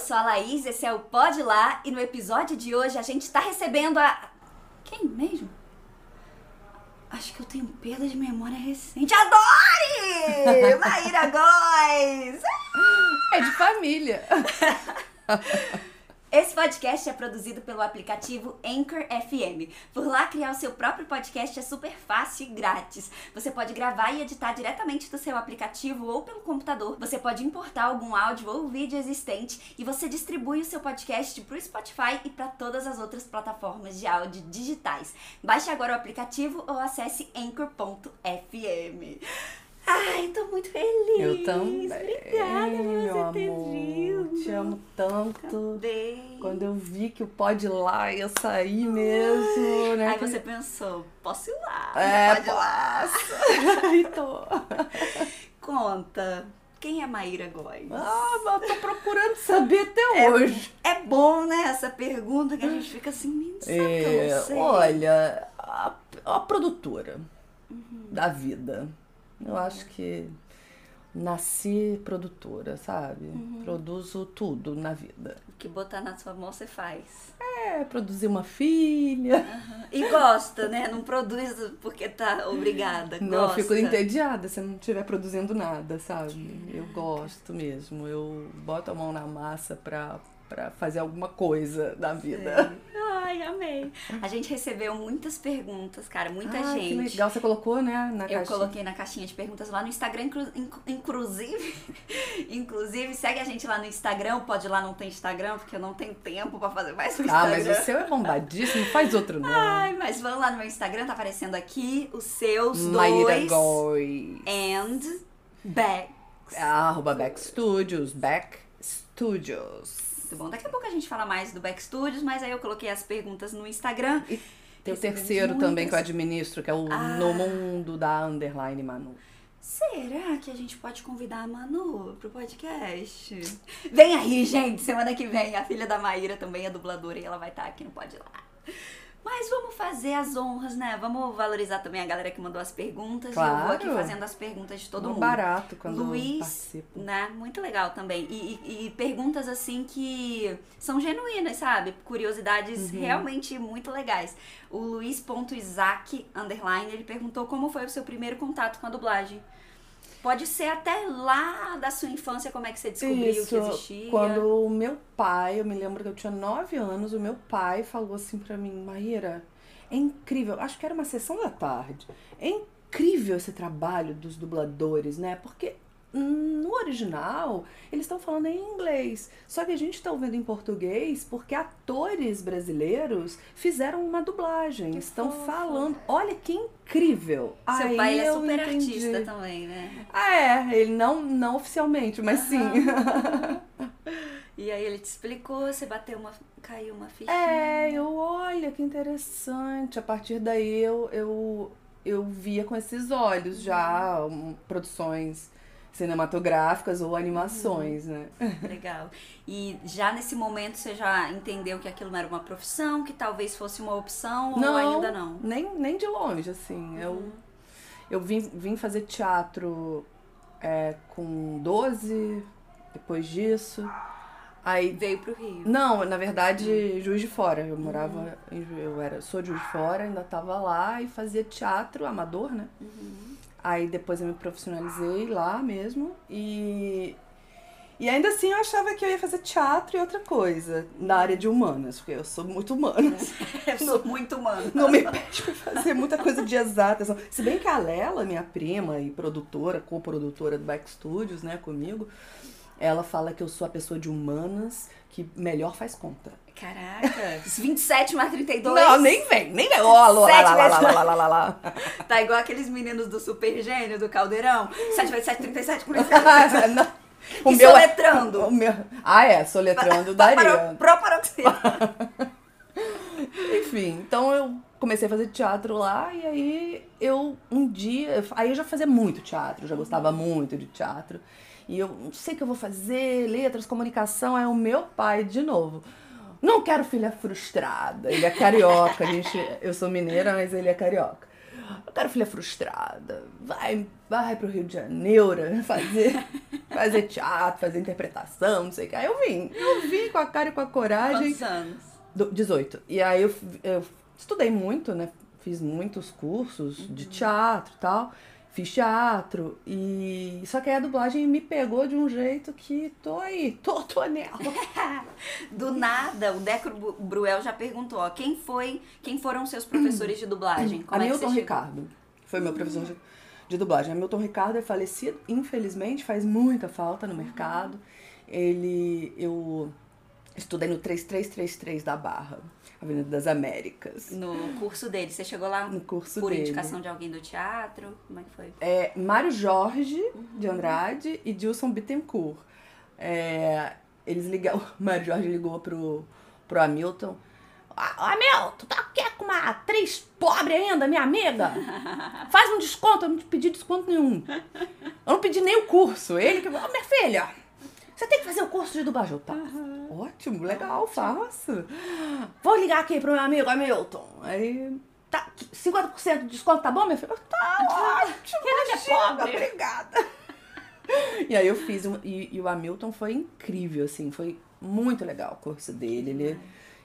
eu sou a Laís, esse é o Pode Lá e no episódio de hoje a gente tá recebendo a. Quem mesmo? Acho que eu tenho perda de memória recente. Adore! Maíra Góes! É de família. Esse podcast é produzido pelo aplicativo Anchor FM. Por lá, criar o seu próprio podcast é super fácil e grátis. Você pode gravar e editar diretamente do seu aplicativo ou pelo computador. Você pode importar algum áudio ou vídeo existente e você distribui o seu podcast para o Spotify e para todas as outras plataformas de áudio digitais. Baixe agora o aplicativo ou acesse anchor.fm. Ai, tô muito feliz. Eu também. Obrigada por meu você ter amor. vindo. Te amo tanto. Também. Quando eu vi que o pode ir lá ia sair mesmo, né? Aí você pensou, posso ir lá? É, pode ir lá. Tô. Conta, quem é Maíra Góes? Ah, mas eu tô procurando saber até hoje. É bom, né, essa pergunta que a gente fica assim, menino, sabe que eu É, não sei? olha, a, a produtora Uhum. da vida. Eu acho que nasci produtora, sabe? Uhum. Produzo tudo na vida. O que botar na sua mão você faz. É, produzir uma filha. E gosta, né? Não produz porque tá obrigada. Não, eu gosta. fico entediada se eu não estiver produzindo nada, sabe? Eu gosto mesmo. Eu boto a mão na massa pra, pra fazer alguma coisa da vida. Sei. Ai, amei. A gente recebeu muitas perguntas, cara, muita ah, gente. que legal. Você colocou, né, na Eu caixinha. coloquei na caixinha de perguntas lá no Instagram, inclu- inclu- inclusive, inclusive, segue a gente lá no Instagram, pode ir lá não tem Instagram, porque eu não tenho tempo pra fazer mais Ah, Instagram. mas o seu é bombadíssimo, faz outro não. Ai, mas vão lá no meu Instagram, tá aparecendo aqui os seus Maíra dois Góes. and back. Arroba Back Studios, Back Studios. Muito bom. Daqui a pouco a gente fala mais do Back Studios, mas aí eu coloquei as perguntas no Instagram. E tem o terceiro também que eu muitas. administro, que é o Ah. No Mundo da Underline Manu. Será que a gente pode convidar a Manu pro podcast? Vem aí, gente! Semana que vem a filha da Maíra também é dubladora e ela vai estar aqui no Pode Lá. Mas vamos fazer as honras, né? Vamos valorizar também a galera que mandou as perguntas. E eu vou aqui Claro. fazendo as perguntas de todo Muito mundo. barato quando Luiz, participo. né? Muito legal também. E, e- e perguntas assim que são genuínas, sabe? Curiosidades Uhum. realmente muito legais. O Luiz.isaac, underline, ele perguntou como foi o seu primeiro contato com a dublagem. Pode ser até lá da sua infância, como é que você descobriu Isso, que existia. quando o meu pai, eu me lembro que eu tinha 9 anos, o meu pai falou assim pra mim, Maíra, é incrível, acho que era uma sessão da tarde, é incrível esse trabalho dos dubladores, né? Porque no original eles estão falando em inglês, só que a gente está ouvindo em português porque atores brasileiros fizeram uma dublagem, Que estão fofo. falando, olha que incrível. Seu Aí pai é super entendi. artista também, né? Ah, é, ele não, não oficialmente, mas sim. E aí ele te explicou, você bateu uma. caiu uma fichinha. É, eu, olha que interessante. A partir daí eu, eu, eu via com esses olhos já um, produções cinematográficas ou animações, né? Legal. E já nesse momento você já entendeu que aquilo não era uma profissão, que talvez fosse uma opção ou ainda não? Nem, nem de longe, assim. Eu, eu vim, vim fazer teatro é, com 12, depois disso. Aí Veio pro Rio. Não, na verdade, Juiz de Fora. Eu morava em Ju- eu era, sou de Juiz de Fora, ainda tava lá e fazia teatro amador, né? Aí depois eu me profissionalizei lá mesmo e e ainda assim eu achava que eu ia fazer teatro e outra coisa na área de humanas, porque eu sou muito humanas. Eu sou muito humana. Não me pede pra fazer muita coisa de exatas. Se bem que a Lela, minha prima e produtora, co-produtora do Back Studios, né, comigo, ela fala que eu sou a pessoa de humanas que melhor faz conta. Caraca, 27 mais 32. Não, nem vem, nem vem. Ó, lá, lá, lá, lá, lá, lá, lá, lá. Tá igual aqueles meninos do Super Gênio, do Caldeirão. 7 vezes 7, 37, 47. Não. E meu é- soletrando. o meu... Ah, é, soletrando daria. Proparoxia. Enfim, então eu comecei a fazer teatro lá e aí eu um dia, aí eu já fazia muito teatro, já gostava muito de teatro. E eu não sei o que eu vou fazer, letras, comunicação, é o meu pai de novo. Não quero filha frustrada. Ele é carioca, a gente, eu sou mineira, mas ele é carioca. Eu quero filha frustrada. Vai, vai pro Rio de Janeiro fazer, fazer teatro, fazer interpretação, não sei o que. Aí eu vim. Eu vim com a cara e com a coragem. Quantos anos? Do- 18. E aí eu, eu estudei muito, né? Fiz muitos cursos de teatro e tal. Fiz teatro. E. Só que aí a dublagem me pegou de um jeito que tô aí, tô, tô nela. Do nada, o Deco Bru- Bruel já perguntou, ó, quem foi, quem foram seus professores de dublagem? Como é que Hamilton? Ricardo. Foi meu professor de, de dublagem. Hamilton Ricardo é falecido, infelizmente, faz muita falta no mercado. Ele. Eu estudei no 3333 da Barra, Avenida das Américas. No curso dele, você chegou lá No curso por dele. indicação de alguém do teatro? Como é que foi? É, Mário Jorge de Andrade e Dilson Bittencourt. É, eles ligaram, o Mário Jorge ligou pro, pro Hamilton. "Ah, Hamilton, tá quer com uma atriz pobre ainda, minha amiga? Faz um desconto, eu não te pedi desconto nenhum. Eu não pedi nem o curso. Ele que. Ô, minha filha, você tem que fazer o curso de dublagem. Tá. Ótimo, legal, faço. Vou ligar aqui pro meu amigo Hamilton. Aí. Tá, 50% de desconto, tá bom, minha filha? Tá ótimo. Ele é chega, pobre. Obrigada. E aí eu fiz um, e, e o Hamilton foi incrível, assim, foi muito legal o curso dele. Ele,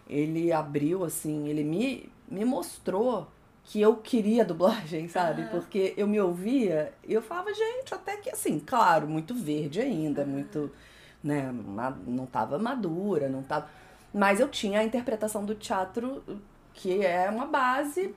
ele abriu, assim, ele me, me mostrou que eu queria dublagem, sabe? Porque eu me ouvia e eu falava, gente, até que assim, claro, muito verde ainda, muito, né, não tava madura, não tava. Mas eu tinha a interpretação do teatro que é uma base,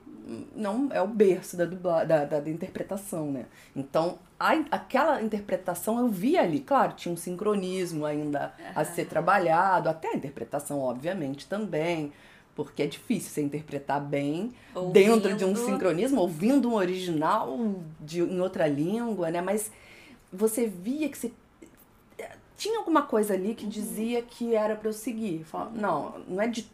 não é o berço da, dubla, da, da, da interpretação, né? Então, a, aquela interpretação eu via ali, claro, tinha um sincronismo ainda a ser trabalhado, até a interpretação, obviamente, também, porque é difícil você interpretar bem dentro de um Ouvindo. sincronismo, ouvindo um original de, em outra língua, né? Mas você via que você tinha alguma coisa ali Uhum. que dizia que era pra eu seguir. Falava, não, não é de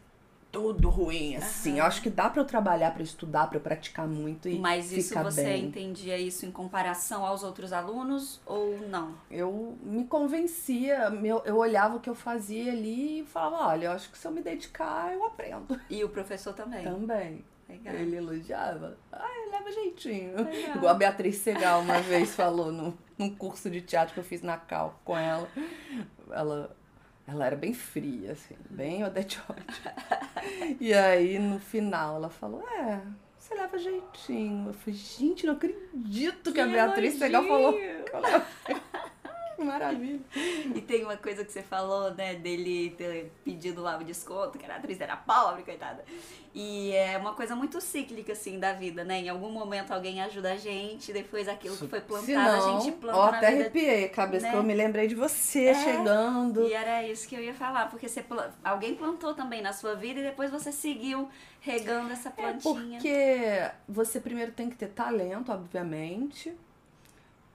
tudo ruim assim. Eu acho que dá pra eu trabalhar, pra eu estudar, pra eu praticar muito e Mas isso ficar você bem. entendia isso em comparação aos outros alunos ou não? Eu me convencia, meu, eu olhava o que eu fazia ali e falava, olha, eu acho que se eu me dedicar, eu aprendo E o professor também. também. Legal. Ele elogiava. Ah, leva jeitinho. Legal. Igual a Beatriz Segal uma vez falou no, num curso de teatro que eu fiz na Cal com ela. Ela, ela era bem fria, assim, bem Odete. E aí, no final, ela falou, é, você leva jeitinho. Eu falei, gente, não acredito que, a Beatriz Segal falou que eu levo Que maravilha. E tem uma coisa que você falou, né, dele ter pedido lá o desconto, que a atriz era pobre, coitada. E é uma coisa muito cíclica, assim, da vida, né? Em algum momento alguém ajuda a gente, depois aquilo que foi plantado, não, a gente planta ó, até vida. arrepiei a cabeça né? que eu me lembrei de você É. chegando. E era isso que eu ia falar, porque você, alguém plantou também na sua vida e depois você seguiu regando essa É plantinha. porque você primeiro tem que ter talento, obviamente.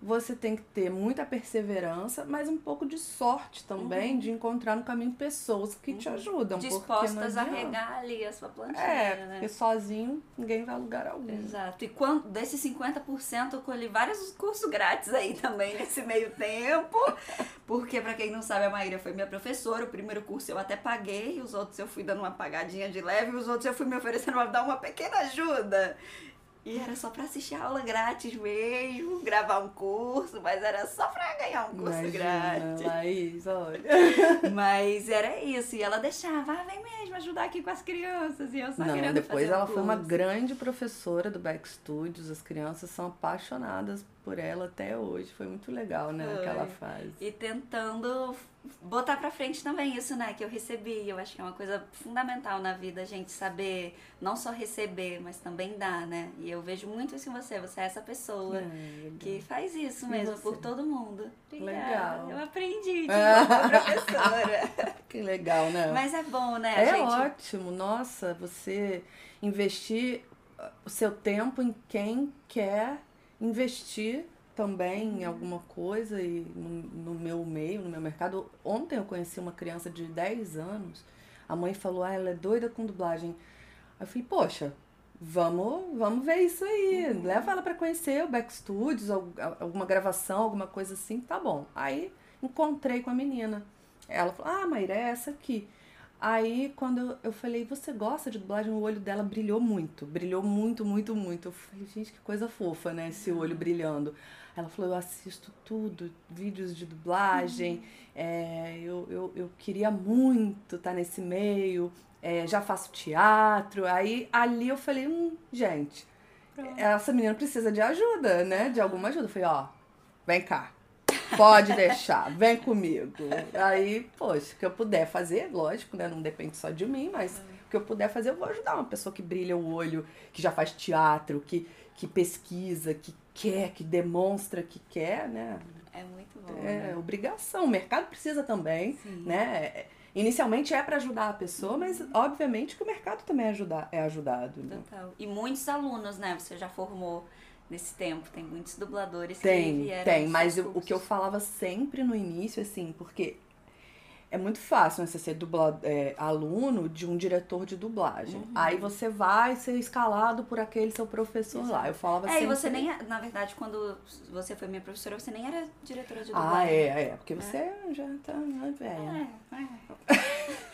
Você tem que ter muita perseverança, mas um pouco de sorte também de encontrar no caminho pessoas que te ajudam. Uhum. Dispostas a regar ali a sua plantinha, É, né? porque sozinho ninguém vai a lugar algum. Exato. E quando, desses 50% eu colhi vários cursos grátis aí também nesse meio tempo. Porque, pra quem não sabe, a Maíra foi minha professora. O primeiro curso eu até paguei, os outros eu fui dando uma pagadinha de leve, e os outros eu fui me oferecendo pra dar uma pequena ajuda. E era só pra assistir a aula grátis mesmo, gravar um curso, mas era só pra ganhar um curso Imagina, grátis. Laís, olha. Mas era isso, e ela deixava, ah, vem mesmo ajudar aqui com as crianças. E eu só Não, querendo depois fazer um ela foi uma grande professora do Back Studios. As crianças são apaixonadas por ela até hoje. Foi muito legal, né, o que ela faz. E tentando botar pra frente também isso, né, que eu recebi. Eu acho que é uma coisa fundamental na vida, a gente saber não só receber, mas também dar, né? E eu vejo muito isso em você. Você é essa pessoa É, que faz isso mesmo por todo mundo. Obrigada. Legal. Eu aprendi de professora. Que legal, né? Mas é bom, né, É gente? ótimo, nossa, você investir uh, o seu tempo em quem quer investir também em alguma coisa e no, no meu meio, no meu mercado. Ontem eu conheci uma criança de 10 anos, a mãe falou, ah, ela é doida com dublagem. Aí eu falei, poxa, vamos, vamos ver isso aí, leva ela para conhecer o Back Studios, al- alguma gravação, alguma coisa assim, tá bom. Aí encontrei com a menina. Ela falou, ah, Maíra, é essa aqui. Aí, quando eu falei, você gosta de dublagem? O olho dela brilhou muito. Brilhou muito, muito, muito. Eu falei, gente, que coisa fofa, né? Esse olho brilhando. Ela falou, eu assisto tudo, vídeos de dublagem. Uhum. É, eu, eu, eu queria muito estar tá nesse meio. É, já faço teatro. Aí, ali eu falei, hum, gente, Pronto. essa menina precisa de ajuda, né? De alguma ajuda. Eu falei, ó, vem cá Pode deixar, vem comigo. Aí, poxa, o que eu puder fazer, lógico, né? Não depende só de mim, mas o que eu puder fazer, eu vou ajudar uma pessoa que brilha o olho, que já faz teatro, que, que pesquisa, que quer, que demonstra que quer, né? É muito bom. É né? obrigação. O mercado precisa também, Sim. né? Inicialmente é para ajudar a pessoa, mas obviamente que o mercado também é, ajudar, é ajudado. Né? Total. E muitos alunos, né? Você já formou nesse tempo. Tem muitos dubladores tem, que vieram. Tem, mas eu, o que eu falava sempre no início, assim, porque é muito fácil né, você ser é, aluno de um diretor de dublagem. Uhum. Aí você vai ser escalado por aquele seu professor Exato. lá. Eu falava é, sempre... e você nem, na verdade, quando você foi minha professora, você nem era diretora de dublagem. Ah, é, é. Porque você é. já tá né, velha. É, é.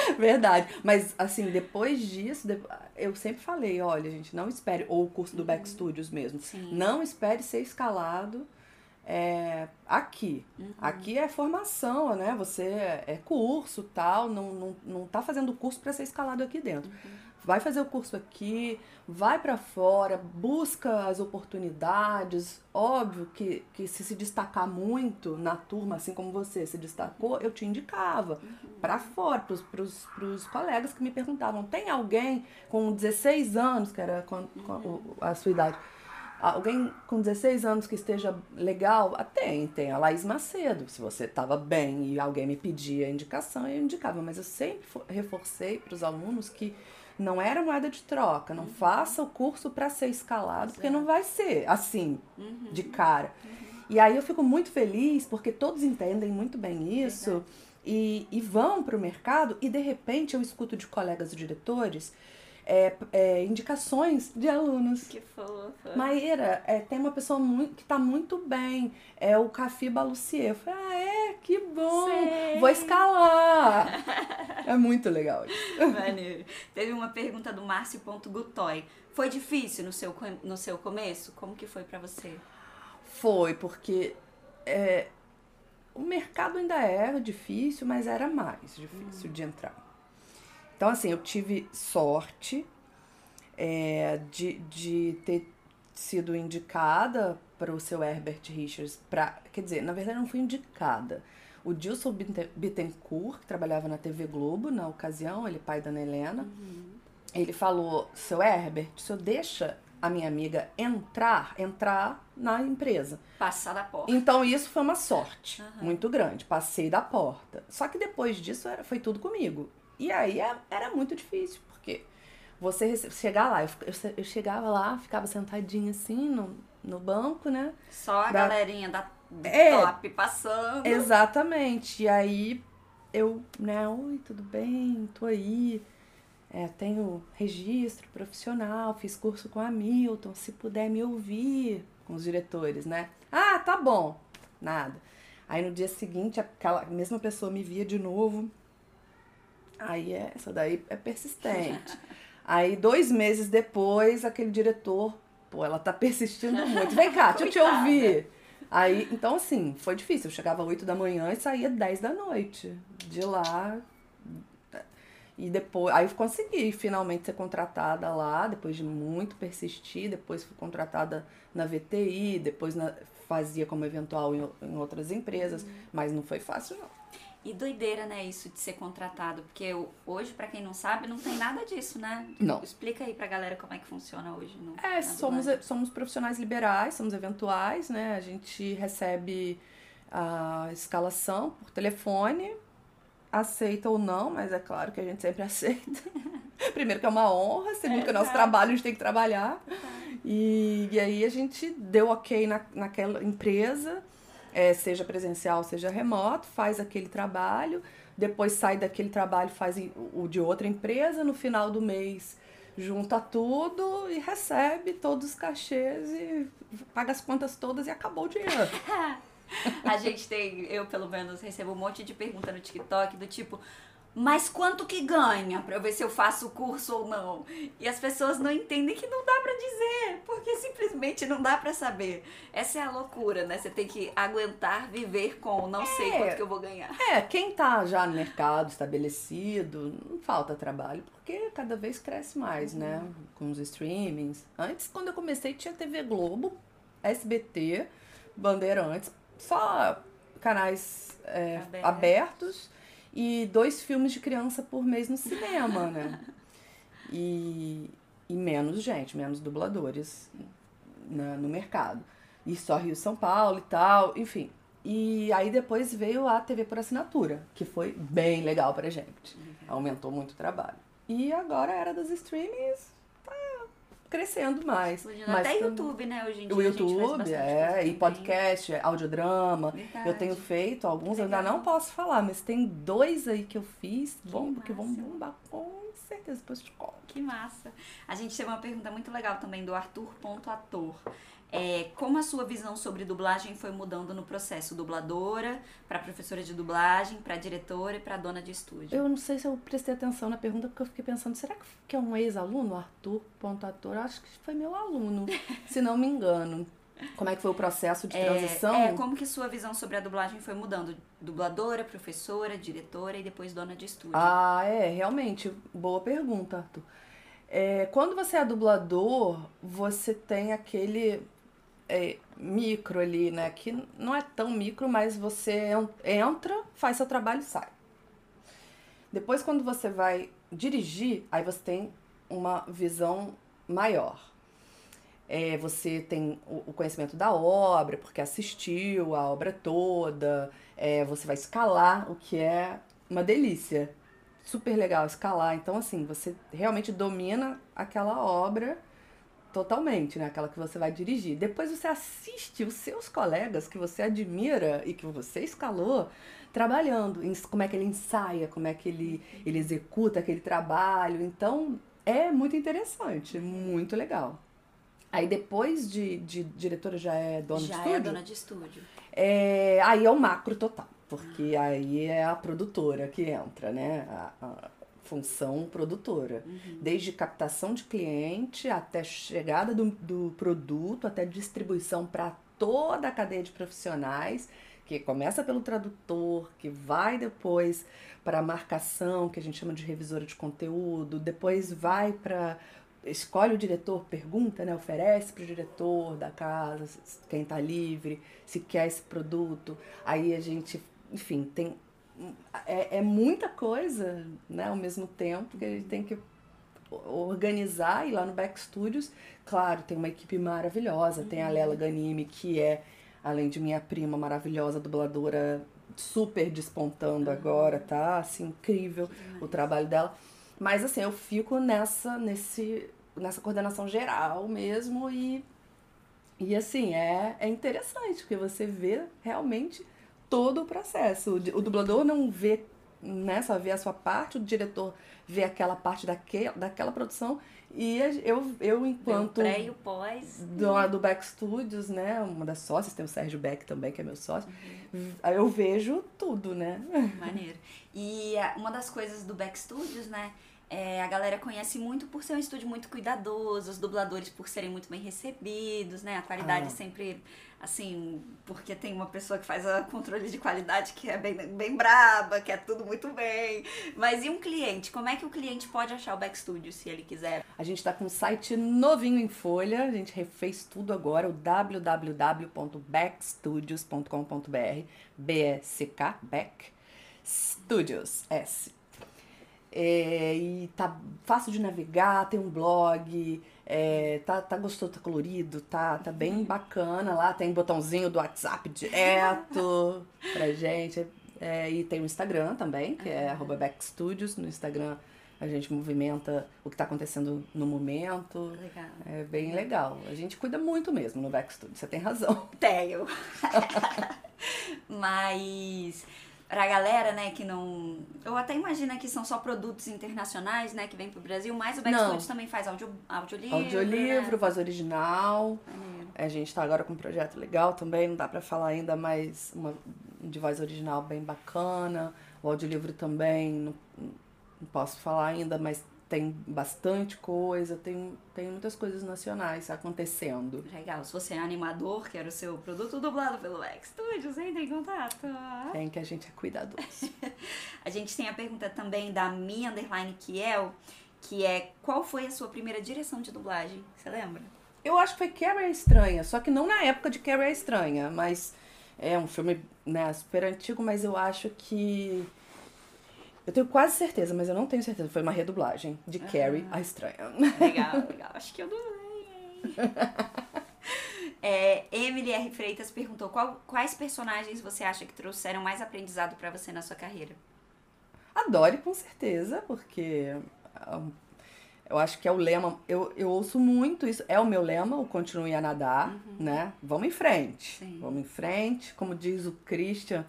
Verdade. Mas, assim, depois disso, eu sempre falei, olha, gente, não espere, ou o curso do Back uhum. Studios mesmo, Sim. não espere ser escalado é, aqui. Uhum. Aqui é formação, né? Você é curso tal, não, não, não tá fazendo curso para ser escalado aqui dentro. Uhum vai fazer o curso aqui, vai para fora, busca as oportunidades. Óbvio que, que se se destacar muito na turma, assim como você se destacou, eu te indicava uhum. para fora, pros, pros colegas que me perguntavam: tem alguém com 16 anos, que era uhum. a sua idade? Alguém com 16 anos que esteja legal? Ah, tem, tem a Laís Macedo. Se você estava bem e alguém me pedia indicação, eu indicava. Mas eu sempre reforcei para os alunos que não era moeda de troca. Não uhum. faça o curso para ser escalado, porque não vai ser assim, uhum. de cara. Uhum. E aí eu fico muito feliz porque todos entendem muito bem isso e, e vão para o mercado e de repente eu escuto de colegas diretores é, é, indicações de alunos. Que fofa. Maíra, é, tem uma pessoa muito, que está muito bem, é o Cafi Balucier. Eu falei, ah, é? Que bom! Sei. Vou escalar! é muito legal isso. Maneiro. Teve uma pergunta do Márcio.gutoy. Foi difícil no seu, no seu começo? Como que foi para você? Foi, porque é, o mercado ainda era difícil, mas era mais difícil hum. de entrar. Então, assim, eu tive sorte é, de, de ter sido indicada para o seu Herbert Richards. Pra, quer dizer, na verdade, não fui indicada. O Dilson Bittencourt, que trabalhava na TV Globo na ocasião, ele é pai da Ana Helena, uhum. ele falou: seu Herbert, o senhor deixa a minha amiga entrar, entrar na empresa. Passar da porta. Então isso foi uma sorte uhum. muito grande. Passei da porta. Só que depois disso era, foi tudo comigo. E aí é, era muito difícil, porque você chegar lá, eu, chegava lá, ficava sentadinha assim no, no banco, né? Só a da... galerinha da é, top passando. Exatamente. E aí eu, né, oi, tudo bem? Tô aí. É, tenho registro profissional, fiz curso com a Milton, se puder me ouvir, com os diretores, né? Ah, tá bom. Nada. Aí no dia seguinte, aquela mesma pessoa me via de novo. Aí é, essa daí é persistente. Aí, dois meses depois, aquele diretor, pô, ela tá persistindo muito. Vem cá, deixa eu te ouvir. Aí, então, assim, foi difícil. Eu chegava às 8 da manhã e saía 10 da noite. De lá. E depois. Aí eu consegui finalmente ser contratada lá, depois de muito persistir. Depois fui contratada na VTI, depois na, fazia como eventual em, em outras empresas. Uhum. Mas não foi fácil, não. E doideira, né, isso de ser contratado, porque hoje, para quem não sabe, não tem nada disso, né? Não. Explica aí pra galera como é que funciona hoje. No, é, somos, somos profissionais liberais, somos eventuais, né? A gente recebe a escalação por telefone, aceita ou não, mas é claro que a gente sempre aceita. Primeiro que é uma honra, segundo é, que é nosso trabalho, a gente tem que trabalhar. E, e aí a gente deu ok na, naquela empresa é, seja presencial, seja remoto, faz aquele trabalho, depois sai daquele trabalho, faz o de outra empresa, no final do mês junta tudo e recebe todos os cachês e paga as contas todas e acabou o dinheiro. a gente tem, eu pelo menos recebo um monte de pergunta no TikTok do tipo, mas quanto que ganha para eu ver se eu faço o curso ou não? E as pessoas não entendem que não dá para dizer, porque simplesmente não dá para saber. Essa é a loucura, né? Você tem que aguentar viver com não é, sei quanto que eu vou ganhar. É, quem tá já no mercado estabelecido, não falta trabalho, porque cada vez cresce mais, né? Uhum. Com os streamings. Antes, quando eu comecei, tinha TV Globo, SBT, Bandeirantes, só canais é, abertos e dois filmes de criança por mês no cinema, né? E, e menos gente, menos dubladores na, no mercado. E só Rio São Paulo e tal, enfim. E aí depois veio a TV por assinatura, que foi bem legal pra gente. Uhum. Aumentou muito o trabalho. E agora era dos streamings, crescendo mais. Mas Até YouTube, né? Hoje em dia. O YouTube, é, e podcast, é, audiodrama. Verdade. Eu tenho feito alguns, ainda não posso falar, mas tem dois aí que eu fiz, que bom, que vão bombar com certeza, depois te conto. Que massa. A gente teve uma pergunta muito legal também do Arthur.ator. É, como a sua visão sobre dublagem foi mudando no processo? Dubladora, para professora de dublagem, para diretora e para dona de estúdio? Eu não sei se eu prestei atenção na pergunta, porque eu fiquei pensando, será que é um ex-aluno, Arthur, ponto ator? Eu acho que foi meu aluno, se não me engano. Como é que foi o processo de é, transição? É, como que sua visão sobre a dublagem foi mudando? Dubladora, professora, diretora e depois dona de estúdio. Ah, é, realmente, boa pergunta, Arthur. É, quando você é dublador, você tem aquele é, micro ali, né? Que não é tão micro, mas você entra, faz seu trabalho e sai. Depois, quando você vai dirigir, aí você tem uma visão maior. É, você tem o conhecimento da obra, porque assistiu a obra toda, é, você vai escalar, o que é uma delícia. Super legal escalar. Então, assim, você realmente domina aquela obra Totalmente, né? Aquela que você vai dirigir. Depois você assiste os seus colegas que você admira e que você escalou trabalhando, como é que ele ensaia, como é que ele, ele executa aquele trabalho. Então, é muito interessante, muito legal. Aí depois de, de diretora já é dona já de estúdio? Já é dona de estúdio. É, aí é o macro total, porque aí é a produtora que entra, né? A, a, função produtora. Uhum. Desde captação de cliente até chegada do, do produto, até distribuição para toda a cadeia de profissionais, que começa pelo tradutor, que vai depois para a marcação, que a gente chama de revisora de conteúdo, depois vai para escolhe o diretor, pergunta, né, oferece para o diretor da casa, quem está livre, se quer esse produto. Aí a gente, enfim, tem é, é muita coisa, né, ao mesmo tempo, que a gente tem que organizar e lá no Back Studios, claro, tem uma equipe maravilhosa, tem a Lela Ganime, que é, além de minha prima maravilhosa, dubladora, super despontando agora, tá? Assim, incrível o trabalho dela. Mas assim, eu fico nessa, nesse, nessa coordenação geral mesmo e, e assim, é, é interessante, porque você vê realmente todo o processo. O dublador não vê, né, só vê a sua parte, o diretor vê aquela parte daquela, daquela produção e eu, eu enquanto... O pré e o pós. Do, do Back Studios, né, uma das sócias, tem o Sérgio Beck também, que é meu sócio, uhum. eu vejo tudo, né. Maneiro. E uma das coisas do Back Studios, né, é, a galera conhece muito por ser um estúdio muito cuidadoso, os dubladores por serem muito bem recebidos, né? A qualidade ah. sempre assim, porque tem uma pessoa que faz a controle de qualidade que é bem, bem braba, que é tudo muito bem. Mas e um cliente? Como é que o cliente pode achar o Backstudio se ele quiser? A gente está com um site novinho em folha, a gente refez tudo agora, o www.backstudios.com.br, B-E-C-K, Back Studios, S. É, e tá fácil de navegar, tem um blog, é, tá, tá gostoso, tá colorido, tá, tá bem bacana lá. Tem botãozinho do WhatsApp direto pra gente. É, e tem o Instagram também, que é arroba backstudios. No Instagram a gente movimenta o que está acontecendo no momento. Legal. É bem legal. A gente cuida muito mesmo no Backstudio, você tem razão. Tenho. Mas pra galera, né, que não. Eu até imagino que são só produtos internacionais, né, que vem pro Brasil, mas o Backstudios também faz audio, audiolivro. Audiolivro, né? voz original. A gente tá agora com um projeto legal também, não dá pra falar ainda, mas uma de voz original bem bacana. O O audiolivro também, não, não posso falar ainda, mas tem bastante coisa, tem, tem muitas coisas nacionais acontecendo. Legal. Se você é animador, quer o seu produto dublado pelo X Studios, entre em contato. Tem que a gente é cuidadoso. a gente tem a pergunta também da minha underline Kiel, que é qual foi a sua primeira direção de dublagem? Você lembra? Eu acho que foi Carrie a Estranha, só que não na época de Carrie a Estranha, mas é um filme né, super antigo, mas eu acho que eu tenho quase certeza, mas eu não tenho certeza. Foi uma redublagem de Carrie, a Estranha. Legal, legal. Acho que eu dublei. é, Emily R. Freitas perguntou qual, quais personagens você acha que trouxeram mais aprendizado para você na sua carreira? Adore, com certeza, porque um, eu acho que é o lema. Eu, eu ouço muito isso. É o meu lema, o continue a nadar, uhum. né? Vamos em frente. Sim. Vamos em frente. Como diz o Christian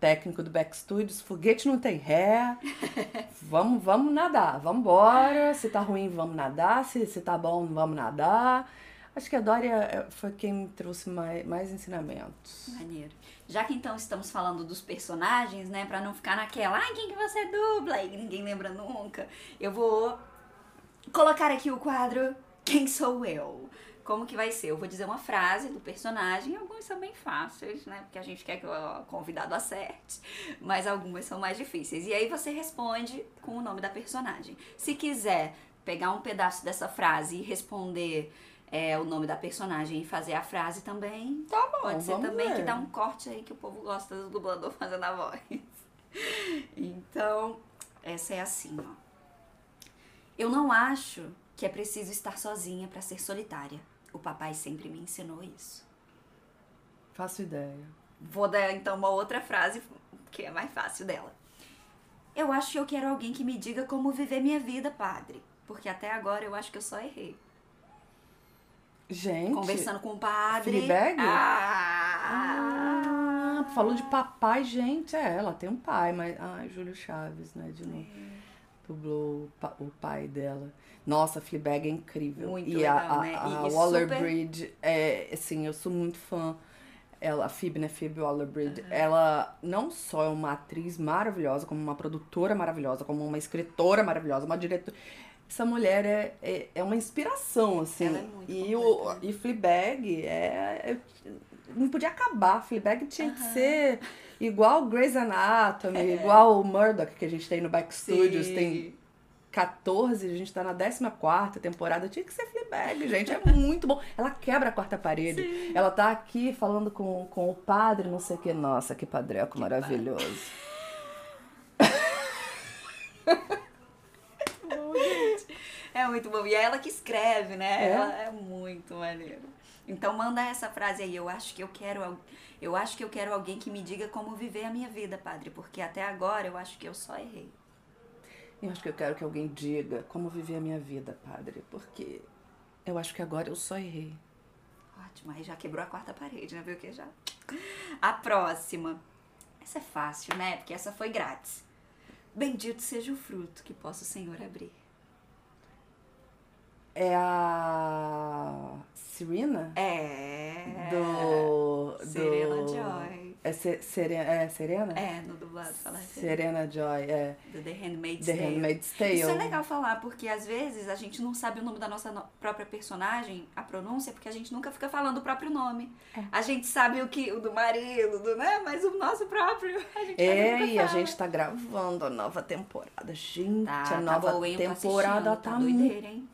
técnico do Back Studios, foguete não tem ré, vamos, vamos nadar, vamos embora, se tá ruim, vamos nadar, se, se tá bom, vamos nadar. Acho que a Dória eh, foi quem me trouxe mais, mais ensinamentos. Maneiro. Já que então estamos falando dos personagens, né, pra não ficar naquela, ai, quem que você dubla? E ninguém lembra nunca, eu vou colocar aqui o quadro Quem Sou Eu? Como que vai ser? Eu vou dizer uma frase do personagem, algumas são bem fáceis, né? Porque a gente quer que o convidado acerte, mas algumas são mais difíceis. E aí você responde com o nome da personagem. Se quiser pegar um pedaço dessa frase e responder é, o nome da personagem e fazer a frase também, tá bom, pode ser também ver. que dá um corte aí que o povo gosta do dublador fazendo a voz. Então, essa é assim, ó. Eu não acho que é preciso estar sozinha para ser solitária. O papai sempre me ensinou isso. Faço ideia. Vou dar então uma outra frase que é mais fácil dela. Eu acho que eu quero alguém que me diga como viver minha vida, padre. Porque até agora eu acho que eu só errei. Gente. Conversando com o padre. Fleabag? Ah, ah, falou de papai, gente. É, ela tem um pai, mas. Ai, Júlio Chaves, né? De novo. É. Dublou o pai dela. Nossa, Fleabag é incrível. Muito e legal, a, a, né? E- a e Waller super- Bridge, é, assim, eu sou muito fã. Ela, a Phoebe, né? Phoebe Waller Bridge. Ela não só é uma atriz maravilhosa, como uma produtora maravilhosa, como uma escritora maravilhosa, uma diretora. Essa mulher é, é, é uma inspiração, assim. Ela é muito e, o, completa. e Fleabag é, é- Não podia acabar. Fleabag tinha que ser igual Grey's Anatomy, igual o Murdoch que a gente tem no Back Studios. Tem 14, a gente tá na 14 temporada. Tinha que ser Fleabag, gente. É muito bom. Ela quebra a quarta parede. Ela tá aqui falando com, com o padre, não sei o que. Nossa, que padreco maravilhoso. É muito bom. E é ela que escreve, né? É? Ela é muito maneiro. Então manda essa frase aí. Eu acho que eu quero eu acho que eu quero alguém que me diga como viver a minha vida, padre, porque até agora eu acho que eu só errei. Eu acho que eu quero que alguém diga como viver a minha vida, padre. Porque eu acho que agora eu só errei. Ótimo, aí já quebrou a quarta parede, né? Viu que já? A próxima. Essa é fácil, né? Porque essa foi grátis. Bendito seja o fruto que possa o Senhor abrir. É a Serena? É. Do. do... Serena Joy. É, Se- Serena, é Serena? É, no dublado fala referência. Serena Joy, é. Do The Handmaid's The Tale. Handmaid's Tale. Isso é legal falar, porque às vezes a gente não sabe o nome da nossa no- própria personagem, a pronúncia, porque a gente nunca fica falando o próprio nome. É. A gente sabe o que o do marido, do, né? Mas o nosso próprio, a gente É, e a fala. gente tá gravando a nova temporada. Gente, Tá, a tá nova boa? Eu tô temporada tá, tá doideira, hein?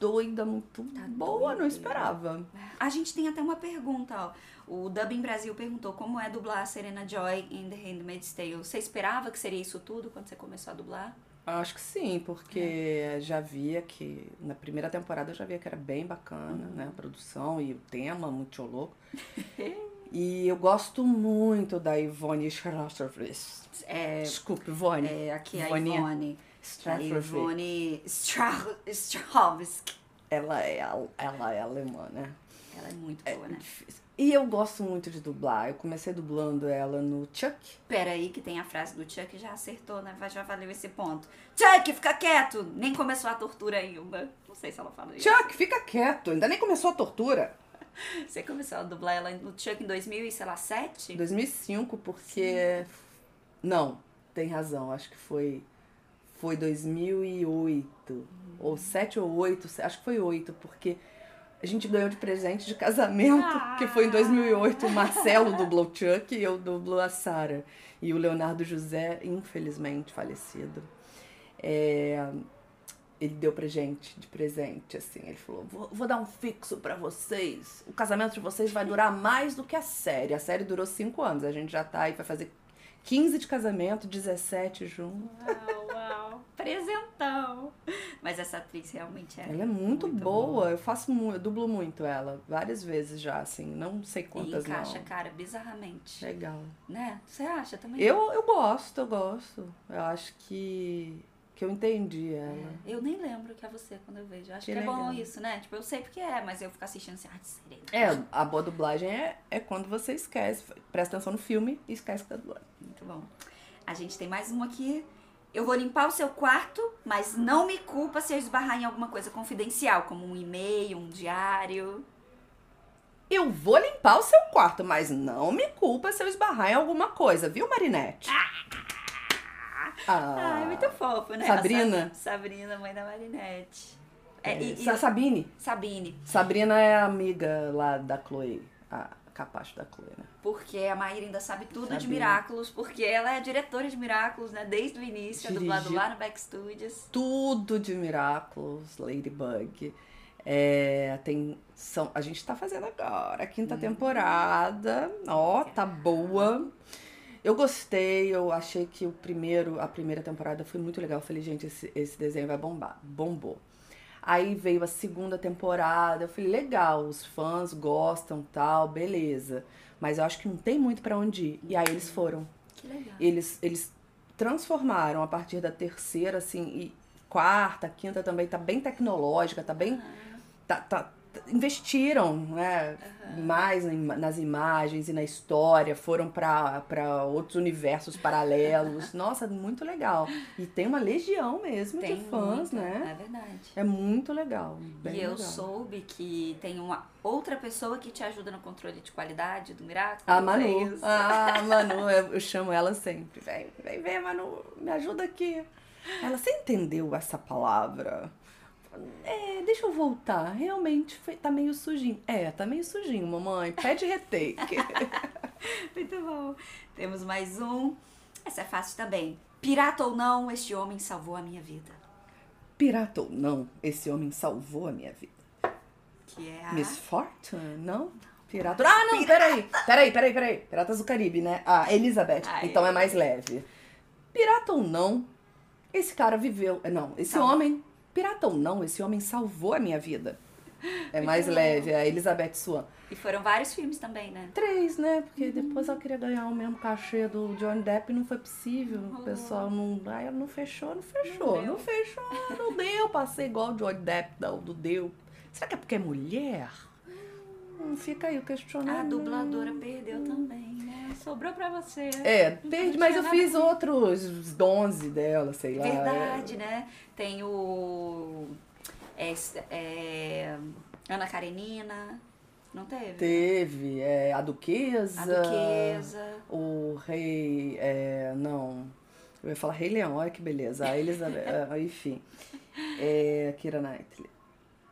Doida, muito Tá boa, não doideira. esperava. A gente tem até uma pergunta, ó. O Dubbing Brasil perguntou como é dublar a Serena Joy em The Handmaid's Tale. Você esperava que seria isso tudo quando você começou a dublar? Acho que sim, porque já via que na primeira temporada eu já via que era bem bacana, Uhum. né? A produção e o tema, muito louco. e eu gosto muito da Ivone Strasserfries. É, Desculpe, Ivone. é aqui a Ivoninha Ivone. Ivone Stra- Strahovski. Ela é, al- ela é alemã, né? Ela é muito boa, né? Difícil. E eu gosto muito de dublar. Eu comecei dublando ela no Chuck. Pera aí que tem a frase do Chuck, já acertou, né? Já valeu esse ponto. Chuck, fica quieto! Nem começou a tortura ainda. Não sei se ela fala isso. Chuck, fica quieto. Ainda nem começou a tortura. Você começou a dublar ela no Chuck em 2007? Em 2005, porque... Não. tem razão. Acho que foi foi 2008 ou 7 ou 8, acho que foi 8, porque a gente ganhou de presente de casamento, ah. que foi em 2008, o Marcelo dublou o Chuck e eu dublo a Sara. E o Leonardo José, infelizmente falecido, é, ele deu pra gente de presente, assim. Ele falou: vou, vou dar um fixo para vocês. O casamento de vocês vai durar mais do que a série. A série durou cinco anos. A gente já tá aí, vai fazer 15 de casamento, 17 juntos. Uau. Presentão. Mas essa atriz realmente é. Ela é muito, muito boa. boa. Eu faço muito, eu dublo muito ela. Várias vezes já, assim. Não sei quantas e encaixa, não. cara, bizarramente. Legal. Né? Você acha também? Eu, eu gosto, eu gosto. Eu acho que que eu entendi ela. É, eu nem lembro que é você quando eu vejo. Acho que, que é bom isso, né? Tipo, eu sei porque é, mas eu fico assistindo assim, ah, de serena. É, a boa dublagem é, é quando você esquece, presta atenção no filme e esquece que tá dublando. Muito bom. A gente tem mais uma aqui. Eu vou limpar o seu quarto, mas não me culpa se eu esbarrar em alguma coisa confidencial, como um e-mail, um diário. Eu vou limpar o seu quarto, mas não me culpa se eu esbarrar em alguma coisa, viu, Marinette? Ah! Ah, Ai, muito fofo, né? Sabrina. Sabrina, mãe da Marinette. É, é, e, e, Sabine. Sabine. Sabrina é amiga lá da Chloe. A capacho da né? Porque a Maíra ainda sabe tudo de Miraculous, porque ela é diretora de Miraculous, né? Desde o início, é dublado lá no Back Studios. Tudo de Miraculous, Ladybug. É, tem, são, a gente tá fazendo agora a quinta hum. temporada. Ó, tá boa. Eu gostei, eu achei que o primeiro, a primeira temporada foi muito legal. Eu falei, gente, esse, esse desenho vai bombar. Bombou. Aí veio a segunda temporada, eu falei, legal, os fãs gostam, tal, beleza. Mas eu acho que não tem muito para onde ir. E aí eles foram. Que legal. Eles, eles transformaram a partir da terceira, assim, e quarta, quinta também tá bem tecnológica, tá bem. Ah. Tá, tá, investiram né, uhum. mais nas imagens e na história, foram para outros universos paralelos. Nossa, muito legal. E tem uma legião mesmo tem de fãs, muito, né? É verdade. É muito legal. e eu legal. soube que tem uma outra pessoa que te ajuda no controle de qualidade do Miracle. A Manu. Ah, a Manu, eu chamo ela sempre. Vem, vem, vem, Manu, me ajuda aqui. Ela, você entendeu essa palavra? É, deixa eu voltar. Realmente foi, tá meio sujinho. É, tá meio sujinho, mamãe. Pede retake. Muito bom. Temos mais um. Essa é fácil também. Pirata ou não, este homem salvou a minha vida. Pirata ou não, esse homem salvou a minha vida. Que é a... Miss Fortune, não? Pirata. Ah, não, peraí. Peraí, peraí, peraí. Piratas do Caribe, né? Ah, Elizabeth. Ai, então é mais leve. Pirata ou não, esse cara viveu. Não, esse homem Pirata ou não, esse homem salvou a minha vida. É mais leve, é a Elizabeth Swan. E foram vários filmes também, né? Três, né? Porque uhum. depois ela queria ganhar o mesmo cachê do Johnny Depp e não foi possível. Oh. O pessoal não. Ai, não fechou, não fechou. Não, não fechou, não deu. Passei igual o Johnny Depp do, do deu. Será que é porque é mulher? Fica aí o questionamento. A dubladora perdeu também, né? Sobrou pra você. É, perdi, mas eu fiz outros 11 dela, sei lá. Verdade, é. né? Tem o. É, é, Ana Karenina. Não teve? Teve. É, a Duquesa. A Duquesa. O Rei. É, não. Eu ia falar Rei Leão, olha que beleza. A Elizabeth. É, enfim. É, Kira Knightley.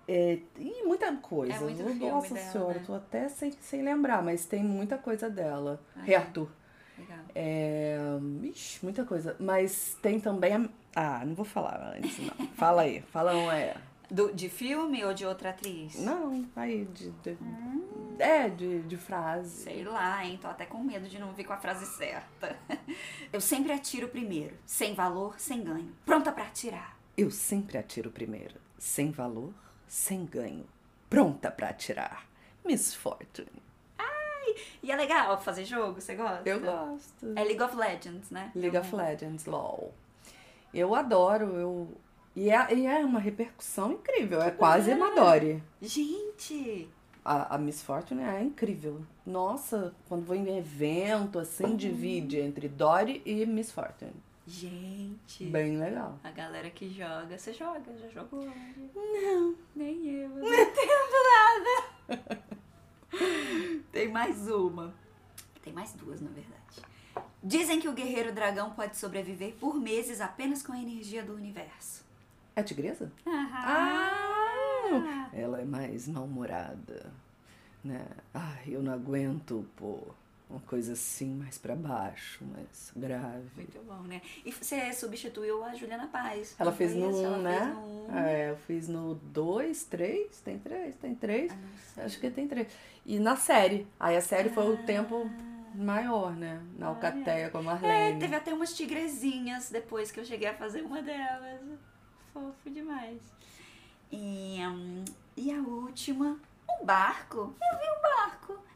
É, e muita coisa. É muito Nossa dela, senhora, né? tô até sem, sem lembrar, mas tem muita coisa dela. Ah, Rei Arthur. Legal. É, ixi, muita coisa. Mas tem também a. Ah, não vou falar antes, não. fala aí, fala um é. Do, de filme ou de outra atriz? Não, aí de. de hum. É, de, de frase. Sei lá, hein? Tô até com medo de não vir com a frase certa. Eu sempre atiro primeiro, sem valor, sem ganho. Pronta para atirar. Eu sempre atiro primeiro, sem valor, sem ganho, pronta para atirar. Miss Fortune. Ai, e é legal fazer jogo, você gosta? Eu gosto. É League of Legends, né? League of Legends, LOL. Eu adoro, eu... E é, e é uma repercussão incrível, é quase uma Dory. Gente! A, a, Miss Fortune é incrível. Nossa, quando vou em evento, assim, divide entre Dory e Miss Fortune. Gente. Bem legal. A galera que joga. Você joga? Já jogou? Não. Nem eu. Não entendo nada. Tem mais uma. Tem mais duas, na verdade. Dizem que o guerreiro dragão pode sobreviver por meses apenas com a energia do universo. É a tigresa? Ah! Ela é mais mal-humorada, né? Ai, eu não aguento, pô. Uma coisa assim, mais pra baixo, mais grave. Muito bom, né? E você substituiu a Juliana Paz. Ela fez no isso? 1, Ela né? no um. É, eu fiz no 2, 3, tem 3, tem 3. Ah. Acho que tem 3. E na série. Aí a série foi o Ah. tempo maior, né? Na Alcateia com a É, Marlene. teve até umas tigrezinhas depois que eu cheguei a fazer uma delas. Fofo demais. E, hum, e a última, um barco. Eu vi um barco.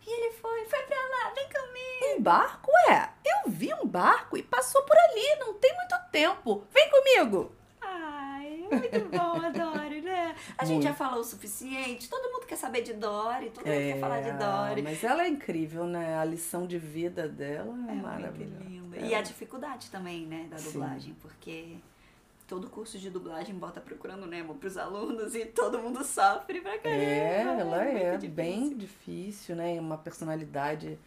E ele foi, foi pra lá, vem comigo. Um barco? É, eu vi um barco e passou por ali, não tem muito tempo. Vem comigo! Ai, muito bom, adoro, né? A gente Muito. já falou o suficiente, todo mundo quer saber de Dory, todo mundo quer falar de Dory. É, mas ela é incrível, né? A lição de vida dela é, É muito maravilhosa. linda. É. E a dificuldade também, né, da Sim. dublagem, porque todo curso de dublagem bota procurando Nemo pros alunos e todo mundo sofre pra caramba. É, ela é muito bem difícil. difícil, né? Uma personalidade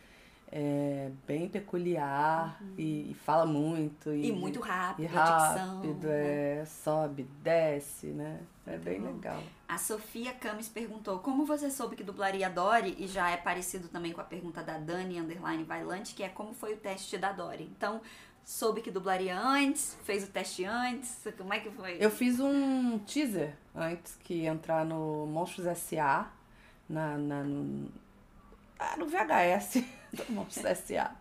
é, bem peculiar e, e fala muito. E, Uhum. E muito rápido, e rápido, né? é, sobe, desce, né? É bem bom. legal. A Sofia Camis perguntou como você soube que dublaria a Dory, e já é parecido também com a pergunta da Dani Underline Vailante, que é como foi o teste da Dory. Então, soube que dublaria antes, fez o teste antes, como é que foi? Eu fiz um teaser antes que entrar no Monstros S.A. Na, na, no, ah, no VHS do Monstros S.A.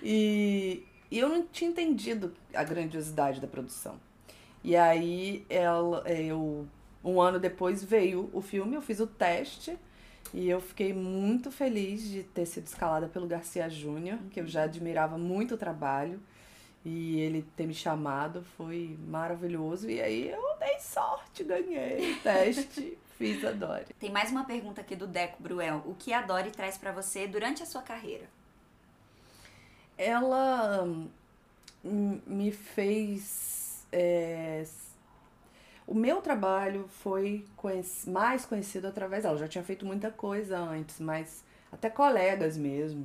E, e eu não tinha entendido a grandiosidade da produção. E aí ela, eu, um ano depois veio o filme, eu fiz o teste e eu fiquei muito feliz de ter sido escalada pelo Garcia Júnior, que eu já admirava muito o trabalho. E ele ter me chamado foi maravilhoso. E aí eu dei sorte, ganhei o teste, fiz a Dory. Tem mais uma pergunta aqui do Deco Bruel. O que a Dory traz pra você durante a sua carreira? Ela hum, me fez. é, o meu trabalho foi conhec- mais conhecido através dela. Eu já tinha feito muita coisa antes, mas até colegas mesmo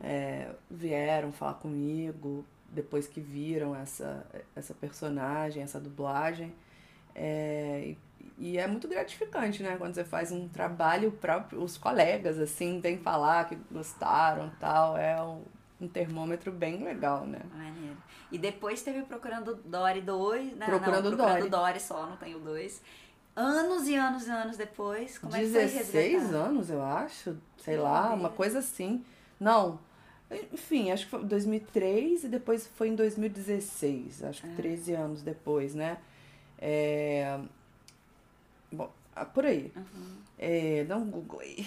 é, vieram falar comigo depois que viram essa, essa personagem, essa dublagem. É, e, é muito gratificante, né? Quando você faz um trabalho próprio, os colegas, assim, vêm falar que gostaram tal. É um, termômetro bem legal, né? Maneiro. E depois teve Procurando Dory 2, né? Procurando não, Procurando Dory. Dory só, não tem o 2. Anos e anos e anos depois, como é que foi 16 resgatar? anos, eu acho. Sei Meu lá, Deus. uma coisa assim. Não. Enfim, acho que foi 2003 e depois foi em 2016. Acho que É. 13 13 anos depois, né? É... Bom, ah, por aí. Uhum. É, dá um Google aí.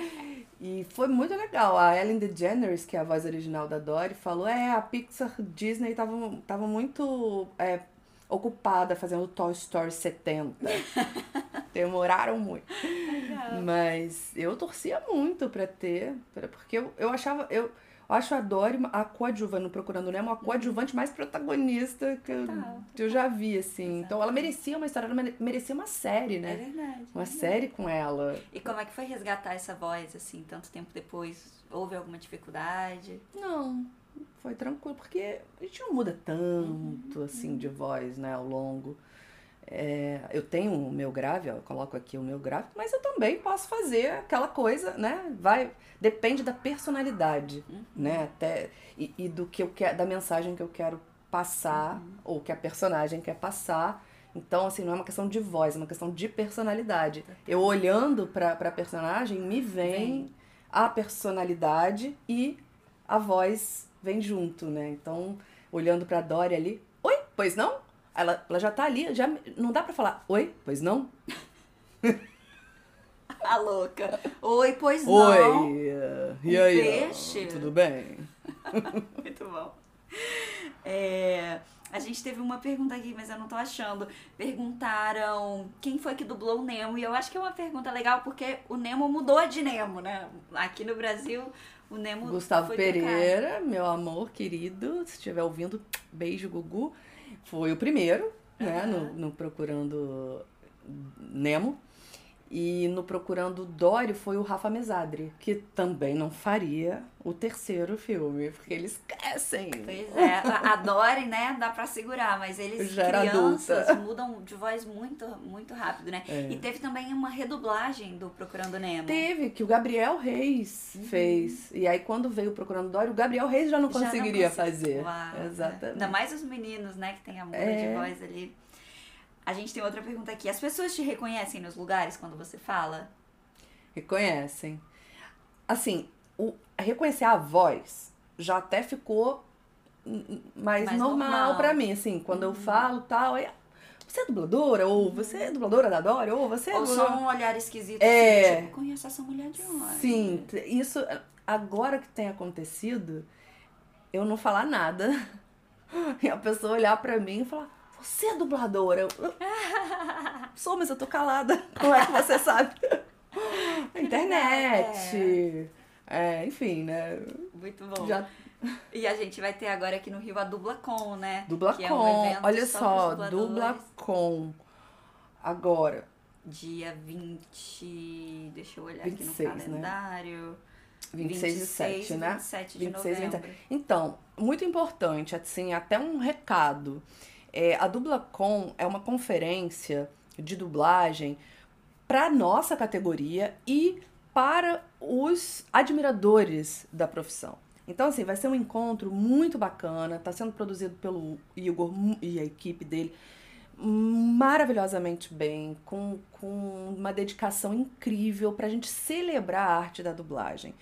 e foi muito legal. A Ellen DeGeneres, que é a voz original da Dory, falou: é, a Pixar Disney tava, tava muito é, ocupada fazendo Toy Story 70. Demoraram muito. Legal. Mas eu torcia muito pra ter, pra- porque eu, eu achava. Eu, eu acho a Dory a coadjuvante, no Procurando Nemo, a coadjuvante mais protagonista que eu, que eu já vi, assim. Então ela merecia uma história, ela mere- merecia uma série, É né? verdade. Uma série com ela. E como é que foi resgatar essa voz, assim, tanto tempo depois? Houve alguma dificuldade? Não, foi tranquilo, porque a gente não muda tanto assim de voz, né, ao longo. É, eu tenho o meu grave, ó, eu coloco aqui o meu grave, mas eu também posso fazer aquela coisa, né? Vai, depende da personalidade, né? Até e, e do que eu quero, da mensagem que eu quero passar ou que a personagem quer passar. Então, assim, não é uma questão de voz, é uma questão de personalidade. Eu olhando pra, pra personagem, me vem Vem. a personalidade e a voz vem junto, né? Então, olhando pra Dory ali, oi, pois não? Ela, ela já tá ali, já não dá pra falar, oi, pois não? A louca. Oi, pois não. Oi, e Um aí? peixe. Tudo bem? Muito bom. É, a gente teve uma pergunta aqui, mas eu não tô achando. Perguntaram quem foi que dublou o Nemo. E eu acho que é uma pergunta legal, porque o Nemo mudou de Nemo, né? Aqui no Brasil, o Nemo. Gustavo. Pereira, meu amor querido, se estiver ouvindo, beijo, Gugu. Foi o primeiro, né, no, no Procurando Nemo. E no Procurando Dory foi o Rafa Mesadri, que também não faria o terceiro filme, porque eles crescem. Pois é, a Dory, né, dá pra segurar, mas eles Já crianças adulta. mudam de voz muito, muito rápido, né? É. E teve também uma redublagem do Procurando Nemo. Teve, que o Gabriel Reis fez. E aí, quando veio o Procurando Dory, o Gabriel Reis já não Já conseguiria consegui- fazer. Uau? Exatamente. Ainda mais os meninos, né, que tem a muda É. de voz ali. A gente tem outra pergunta aqui. As pessoas te reconhecem nos lugares quando você fala? Reconhecem. Assim, o, reconhecer a voz já até ficou mais, Mais normal, normal. Uhum. pra mim, assim, quando eu falo tal, aí, você é dubladora, ou você é dubladora da Dora, ou você é Ou só um olhar esquisito É. assim, tipo, conheço essa mulher de onde? Sim, isso, agora que tem acontecido, eu não falar nada, e a pessoa olhar pra mim e falar, você é dubladora? Eu, sou, mas eu tô calada, como é que você sabe? A internet, é, enfim, né, Muito bom. já E a gente vai ter agora aqui no Rio a Dublacon, né? Dubla que é um olha só só, pros dubla dubladores. com. Agora, Dia 20. Deixa eu olhar 26, aqui né? no calendário. 26 e 7, né? 27 de 26 e novembro. 27. Então, muito importante, assim, até um recado. É, a Dublacon é uma conferência de dublagem para nossa categoria e para os admiradores da profissão. Então, assim, vai ser um encontro muito bacana, está sendo produzido pelo Igor e a equipe dele maravilhosamente bem, com, com uma dedicação incrível para a gente celebrar a arte da dublagem.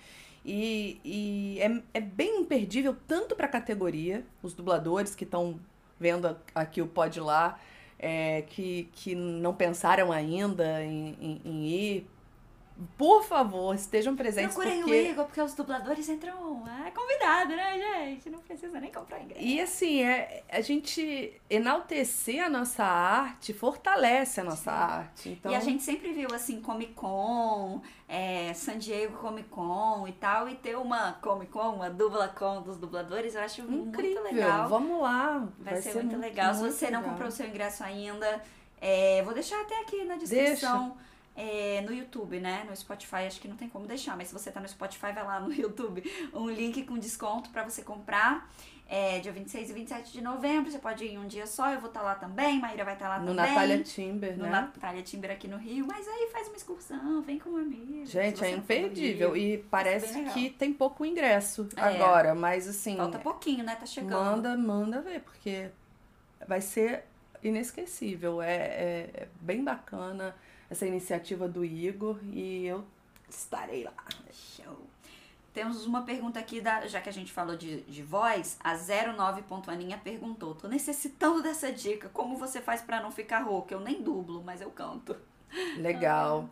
E, e é, é bem imperdível tanto para a categoria, os dubladores que estão vendo aqui o Pode Lá, é, que, que não pensaram ainda em, em- em ir. Por favor, estejam presentes. Procurem porque... o Igor, porque os dubladores entram. É convidado, né, gente? Não precisa nem comprar ingresso. E assim, é, a gente enaltecer a nossa arte fortalece a nossa arte. Então, E a gente sempre viu, assim, Comic Con, é, San Diego Comic Con e tal, e ter uma Comic Con, uma dubla con dos dubladores, eu acho incrível. muito legal. Vamos lá. Vai, ser, muito legal. Se você não comprou o seu ingresso ainda, é, vou deixar até aqui na descrição. É, no YouTube, né? No Spotify, acho que não tem como deixar, mas se você tá no Spotify, vai lá no YouTube, um link com desconto pra você comprar. É, dia 26 e 27 de novembro, você pode ir em um dia só, eu vou estar lá também, Maíra vai estar lá No também. Natália Timber, No né? Natália Timber aqui no Rio, mas aí faz uma excursão, vem com um amigo. Gente, é imperdível. Rio. E parece que tem pouco ingresso É. agora, mas assim, Falta pouquinho, né? Tá chegando. manda, manda ver, porque vai ser inesquecível. É, é- é bem bacana essa iniciativa do Igor e eu estarei lá. Show. Temos uma pergunta aqui, da, já que a gente falou de, de voz, a 09.aninha perguntou: Tô necessitando dessa dica, como você faz pra não ficar rouca? Eu nem dublo, mas eu canto. Legal.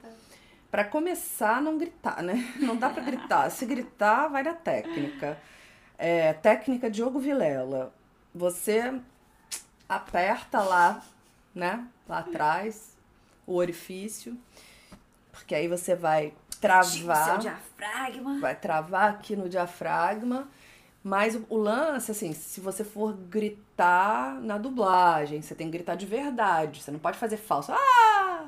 Pra começar, não gritar, né? Não dá pra gritar. Se gritar, vai na técnica. É, técnica Diogo Vilela. Você aperta lá, né? Lá atrás, o orifício. Porque aí você vai travar. diafragma. Vai travar aqui no diafragma. Mas o, o lance, assim, se você for gritar na dublagem, você tem que gritar de verdade. Você não pode fazer falso. Ah!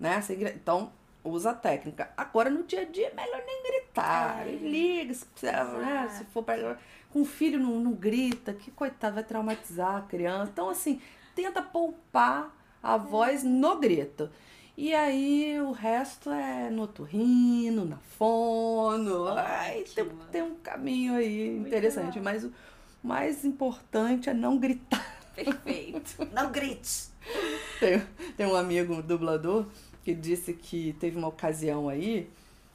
Né? Você então, usa a técnica. Agora, no dia a dia, é melhor nem gritar. É. Liga, se, precisar, né? Se for pra... Com o filho, não, não grita. Que coitado, vai traumatizar a criança. Então, assim, tenta poupar a voz no grito. E aí o resto é no otorrino, na fono. Ai, tem, tem um caminho aí Muito interessante. bom. Mas o mais importante é não gritar. Perfeito. Não grite. Tem, tem um amigo dublador que disse que teve uma ocasião aí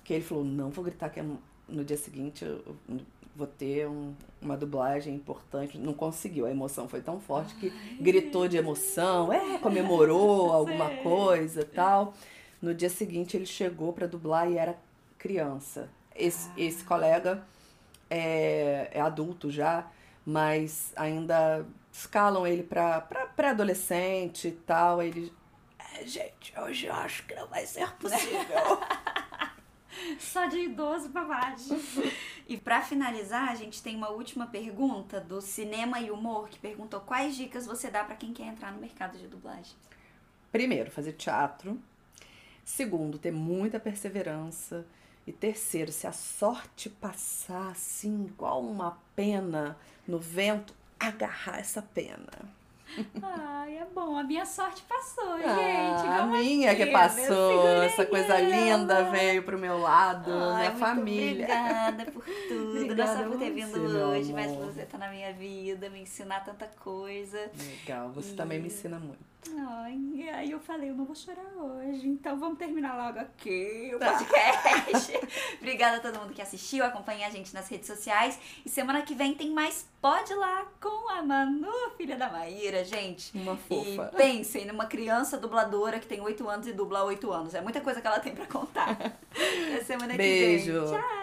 que ele falou, não vou gritar que é no dia seguinte eu vou ter um- uma dublagem importante. Não conseguiu, a emoção foi tão forte que gritou de emoção, é, comemorou alguma coisa tal. No dia seguinte ele chegou pra dublar e era criança. Esse, esse colega é, é adulto já, mas ainda escalam ele pra, pra pré-adolescente e tal. Ele. "É, gente, hoje eu acho que não vai ser possível. Só de idoso pra baixo. e pra finalizar, a gente tem uma última pergunta do Cinema e Humor, que perguntou quais dicas você dá pra quem quer entrar no mercado de dublagem. Primeiro, fazer teatro. Segundo, ter muita perseverança. E terceiro, se a sorte passar assim, igual uma pena no vento, agarrar essa pena. Ai, é bom. A minha sorte passou, gente. Ah, a minha que assim? passou, essa coisa linda veio pro meu lado, Ai, minha família. Obrigada por tudo. não Obrigada só por ter vindo você, hoje, mas você estar na minha vida, me ensinar tanta coisa. Legal, você também me ensina muito. Ai, e aí eu falei, eu não vou chorar hoje, então vamos terminar logo aqui o Tá. podcast. Obrigada a todo mundo que assistiu, acompanha a gente nas redes sociais. E semana que vem tem mais Pode Lá com a Manu, filha da Maíra, gente. Uma fofa. E pensem numa criança dubladora que tem 8 anos e dubla há 8 anos. É muita coisa que ela tem pra contar. Até semana que vem. Beijo. Tchau.